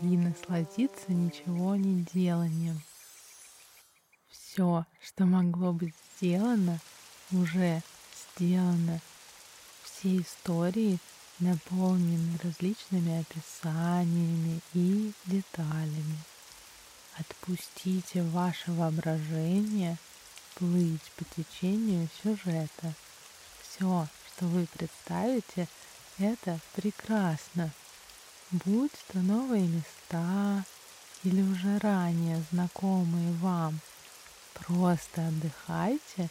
и насладиться ничего не деланием. Все, что могло быть сделано, уже сделано. Все истории наполнены различными описаниями и деталями. Отпустите ваше воображение плыть по течению сюжета. Все, что вы представите, это прекрасно будь то новые места или уже ранее знакомые вам. Просто отдыхайте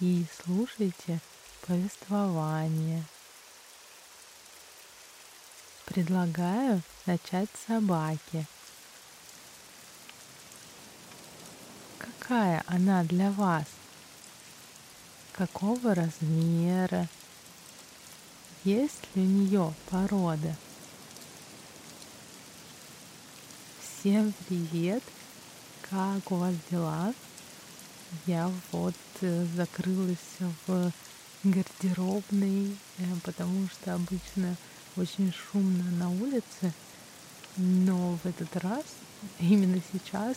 и слушайте повествование. Предлагаю начать с собаки. Какая она для вас? Какого размера? Есть ли у нее порода? Всем привет! Как у вас дела? Я вот э, закрылась в гардеробной, э, потому что обычно очень шумно на улице, но в этот раз, именно сейчас,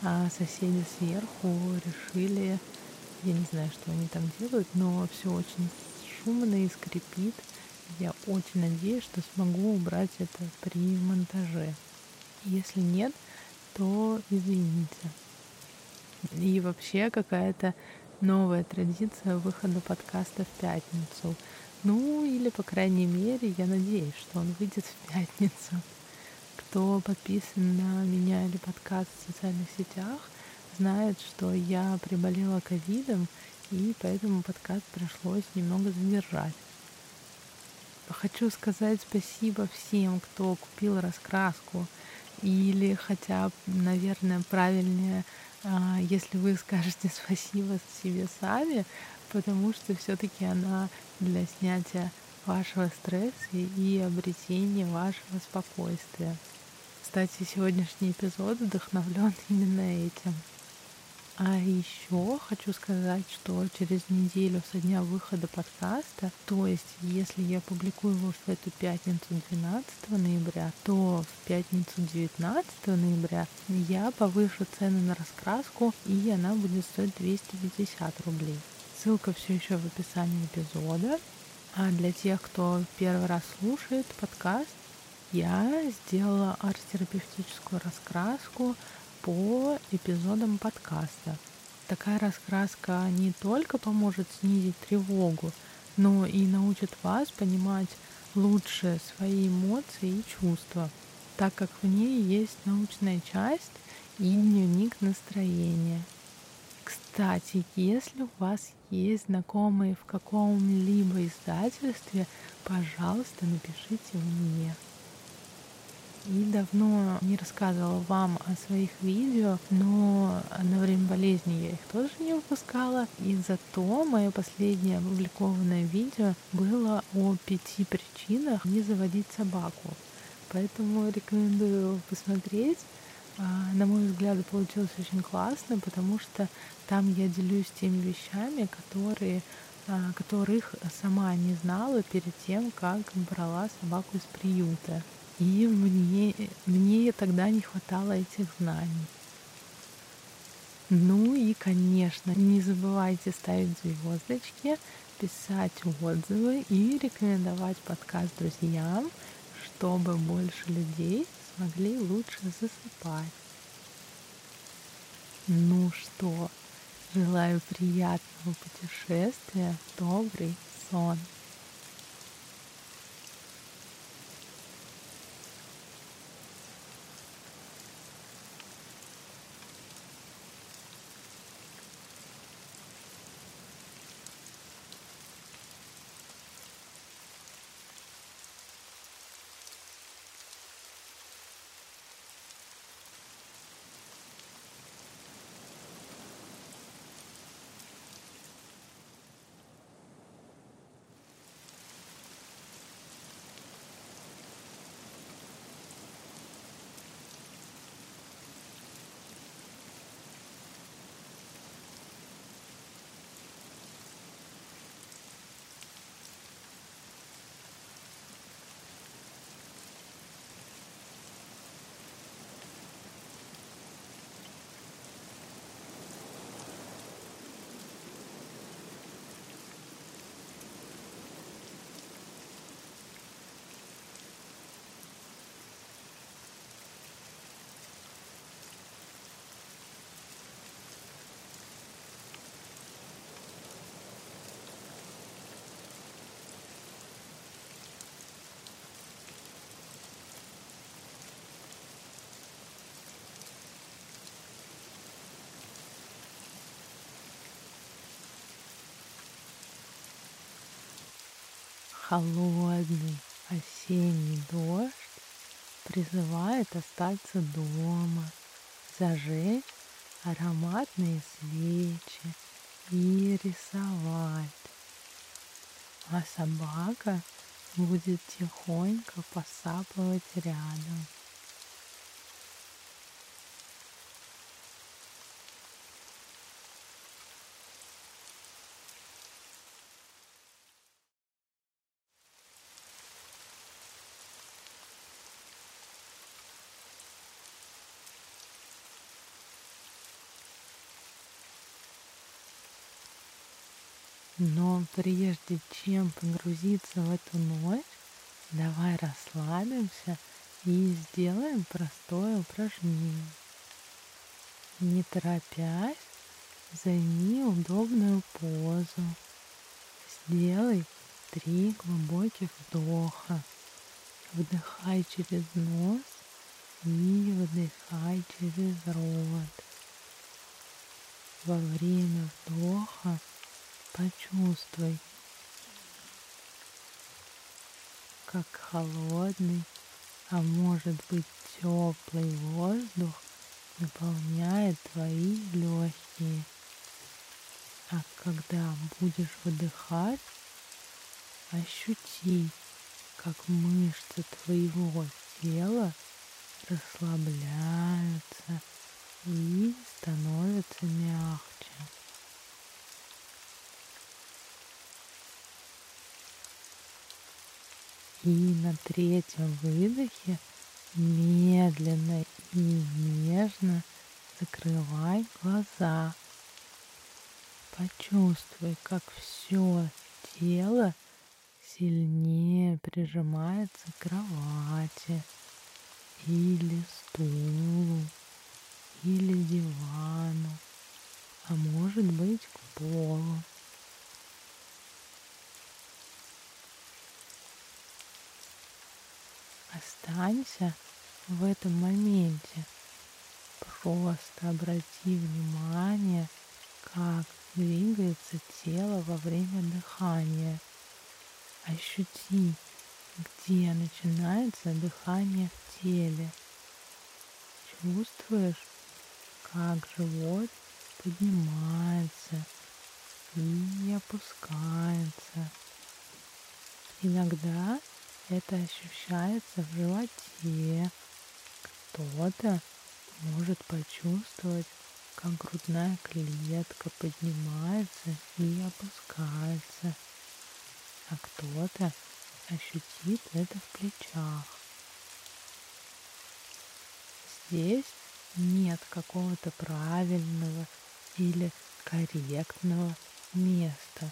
а, соседи сверху решили, я не знаю, что они там делают, но все очень шумно и скрипит. Я очень надеюсь, что смогу убрать это при монтаже. Если нет, то извините. И вообще какая-то новая традиция выхода подкаста в пятницу. Ну, или, по крайней мере, я надеюсь, что он выйдет в пятницу. Кто подписан на меня или подкаст в социальных сетях, знает, что я приболела ковидом, и поэтому подкаст пришлось немного задержать. Хочу сказать спасибо всем, кто купил раскраску или хотя, наверное, правильнее, а, если вы скажете спасибо себе сами, потому что все-таки она для снятия вашего стресса и обретения вашего спокойствия. Кстати, сегодняшний эпизод вдохновлен именно этим. А еще хочу сказать, что через неделю со дня выхода подкаста, то есть если я публикую его в эту пятницу 12 ноября, то в пятницу 19 ноября я повышу цену на раскраску, и она будет стоить 250 рублей. Ссылка все еще в описании эпизода. А для тех, кто первый раз слушает подкаст, я сделала арт-терапевтическую раскраску по эпизодам подкаста. Такая раскраска не только поможет снизить тревогу, но и научит вас понимать лучше свои эмоции и чувства, так как в ней есть научная часть и дневник настроения. Кстати, если у вас есть знакомые в каком-либо издательстве, пожалуйста, напишите мне и давно не рассказывала вам о своих видео, но на время болезни я их тоже не выпускала. И зато мое последнее опубликованное видео было о пяти причинах не заводить собаку. Поэтому рекомендую посмотреть. А, на мой взгляд, получилось очень классно, потому что там я делюсь теми вещами, которые а, которых сама не знала перед тем, как брала собаку из приюта. И мне, мне тогда не хватало этих знаний. Ну и, конечно, не забывайте ставить звездочки, писать отзывы и рекомендовать подкаст друзьям, чтобы больше людей смогли лучше засыпать. Ну что, желаю приятного путешествия, добрый сон. Холодный осенний дождь призывает остаться дома, зажечь ароматные свечи и рисовать. А собака будет тихонько посапывать рядом. Но прежде чем погрузиться в эту ночь, давай расслабимся и сделаем простое упражнение. Не торопясь, займи удобную позу. Сделай три глубоких вдоха. Вдыхай через нос и выдыхай через рот. Во время вдоха Почувствуй, как холодный, а может быть теплый воздух наполняет твои легкие. А когда будешь выдыхать, ощути, как мышцы твоего тела расслабляются и становятся мягче. И на третьем выдохе медленно и нежно закрывай глаза. Почувствуй, как все тело сильнее прижимается к кровати или стулу или дивану, а может быть к полу. Останься в этом моменте. Просто обрати внимание, как двигается тело во время дыхания. Ощути, где начинается дыхание в теле. Чувствуешь, как живот поднимается и опускается. Иногда это ощущается в животе. Кто-то может почувствовать, как грудная клетка поднимается и опускается, а кто-то ощутит это в плечах. Здесь нет какого-то правильного или корректного места.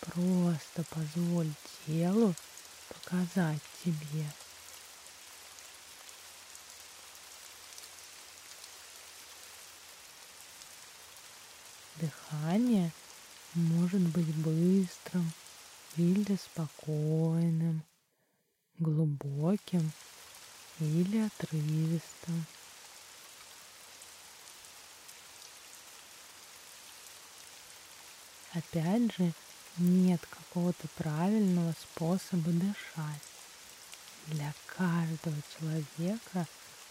Просто позволь телу показать тебе. Дыхание может быть быстрым или спокойным, глубоким или отрывистым. Опять же, нет какого-то правильного способа дышать. Для каждого человека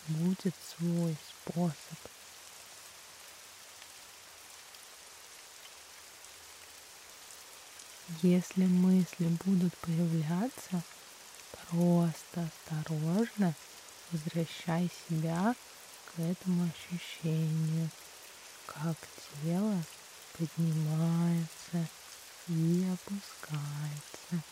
будет свой способ. Если мысли будут появляться, просто осторожно возвращай себя к этому ощущению, как тело поднимается и опускается.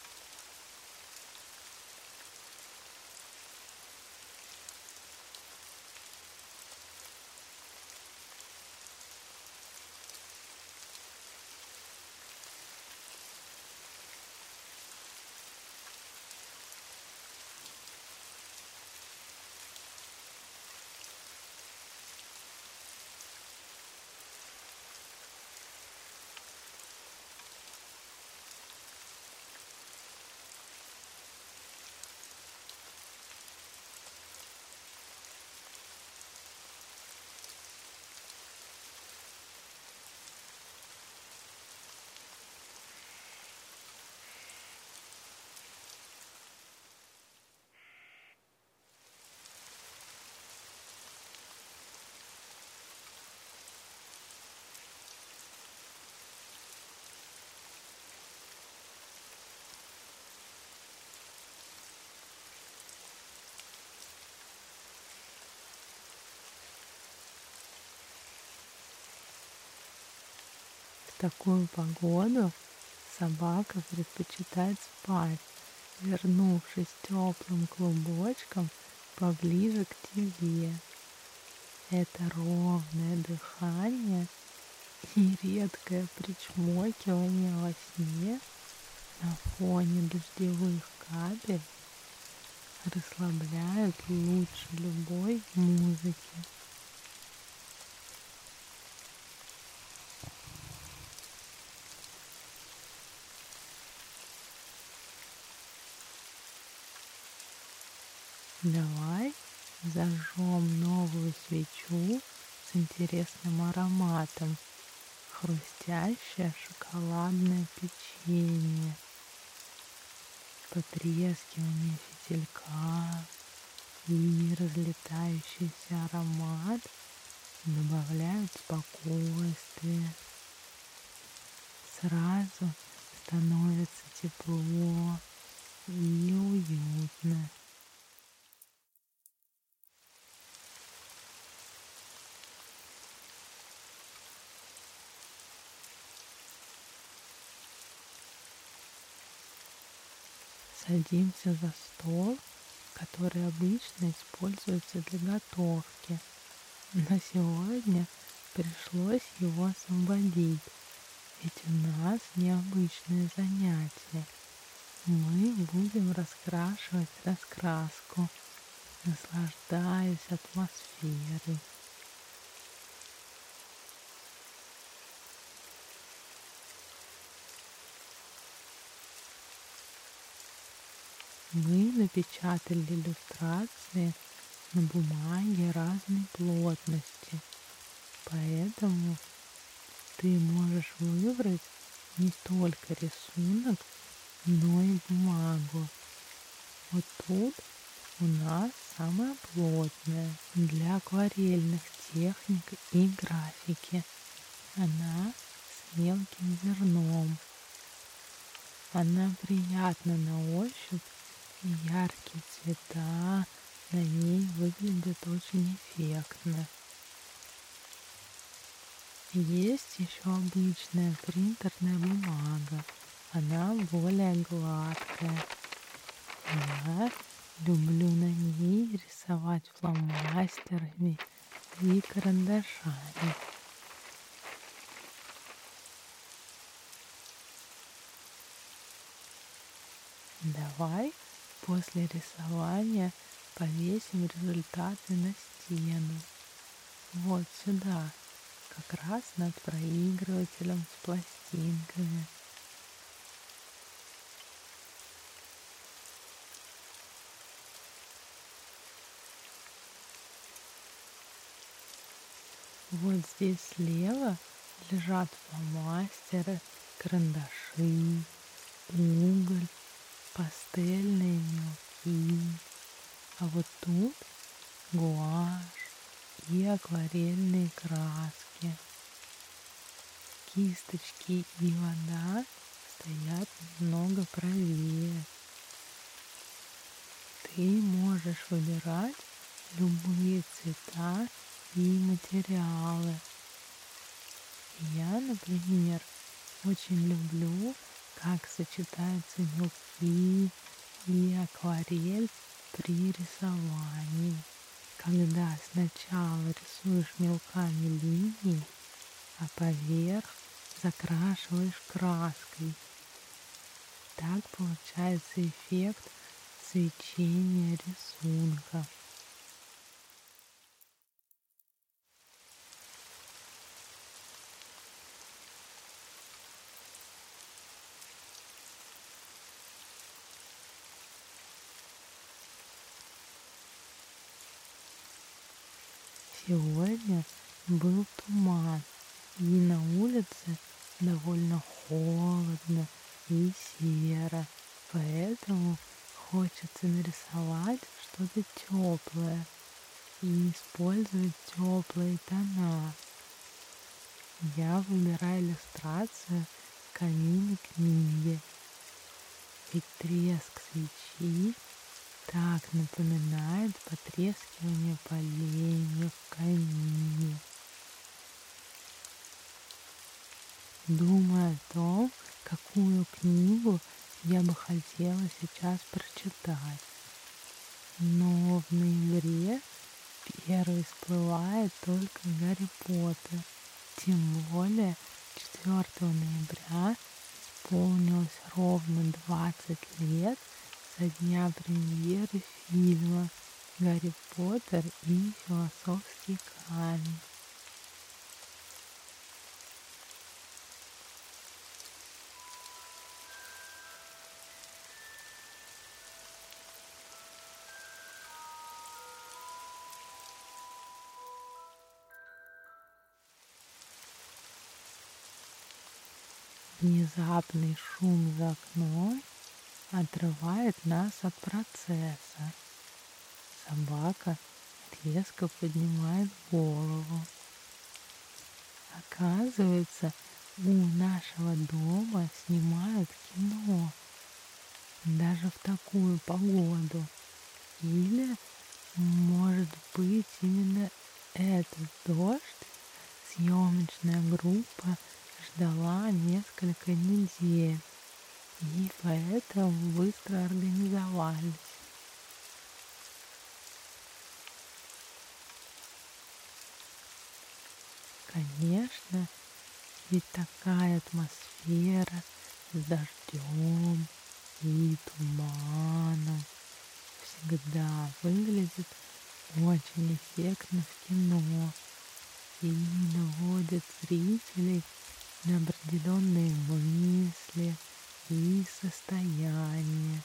Такую погоду собака предпочитает спать, вернувшись теплым клубочком поближе к тебе. Это ровное дыхание и редкое причмокивание во сне на фоне дождевых капель расслабляют лучше любой музыки. Давай зажжем новую свечу с интересным ароматом. Хрустящее шоколадное печенье. Потрескивание фитилька и разлетающийся аромат добавляют спокойствие. Сразу становится тепло и уютно. Садимся за стол, который обычно используется для готовки. Но сегодня пришлось его освободить, ведь у нас необычное занятие. Мы будем раскрашивать раскраску, наслаждаясь атмосферой. Мы напечатали иллюстрации на бумаге разной плотности, поэтому ты можешь выбрать не только рисунок, но и бумагу. Вот тут у нас самая плотная для акварельных техник и графики. Она с мелким зерном. Она приятна на ощупь яркие цвета на ней выглядят очень эффектно. Есть еще обычная принтерная бумага. Она более гладкая. Я люблю на ней рисовать фломастерами и карандашами. Давай После рисования повесим результаты на стену. Вот сюда, как раз над проигрывателем с пластинками. Вот здесь слева лежат фломастеры, карандаши, уголь, пастельные мелки, а вот тут гуашь и акварельные краски. Кисточки и вода стоят немного правее. Ты можешь выбирать любые цвета и материалы. Я, например, очень люблю как сочетаются мелки и акварель при рисовании. Когда сначала рисуешь мелками линии, а поверх закрашиваешь краской. Так получается эффект свечения рисунка. Сегодня был туман, и на улице довольно холодно и серо, поэтому хочется нарисовать что-то теплое и использовать теплые тона. Я выбираю иллюстрацию камин книги. Ведь треск свечи так напоминает потрескивание поленьев в камине. Думая о том, какую книгу я бы хотела сейчас прочитать. Но в ноябре первый всплывает только Гарри Поттер. Тем более 4 ноября исполнилось ровно 20 лет со дня премьеры фильма «Гарри Поттер и философский камень». Внезапный шум за окном отрывает нас от процесса. Собака резко поднимает голову. Оказывается, у нашего дома снимают кино. Даже в такую погоду. Или, может быть, именно этот дождь съемочная группа ждала несколько недель, и поэтому быстро организовались. Конечно, ведь такая атмосфера с дождем и туманом всегда выглядит очень эффектно в кино и наводит зрителей на определенные мысли и состояния.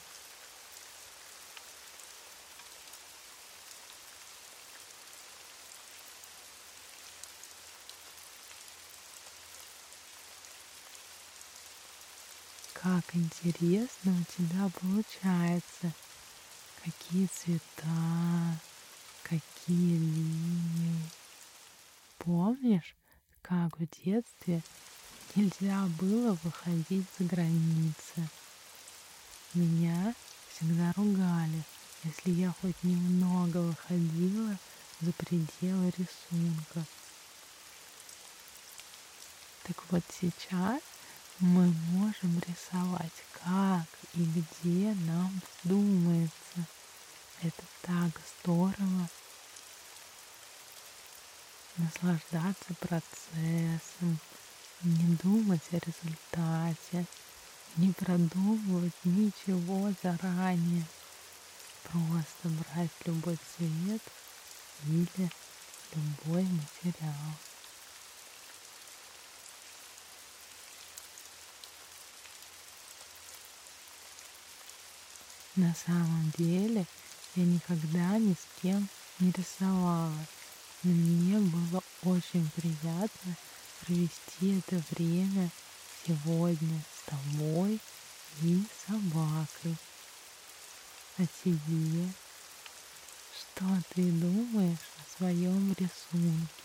Как интересно у тебя получается. Какие цвета, какие линии. Помнишь, как в детстве нельзя было выходить за границы. Меня всегда ругали, если я хоть немного выходила за пределы рисунка. Так вот сейчас мы можем рисовать как и где нам вздумается. Это так здорово. Наслаждаться процессом, не думать о результате, не продумывать ничего заранее, просто брать любой цвет или любой материал. На самом деле я никогда ни с кем не рисовала, но мне было очень приятно провести это время сегодня с тобой и собакой. А тебе? Что ты думаешь о своем рисунке?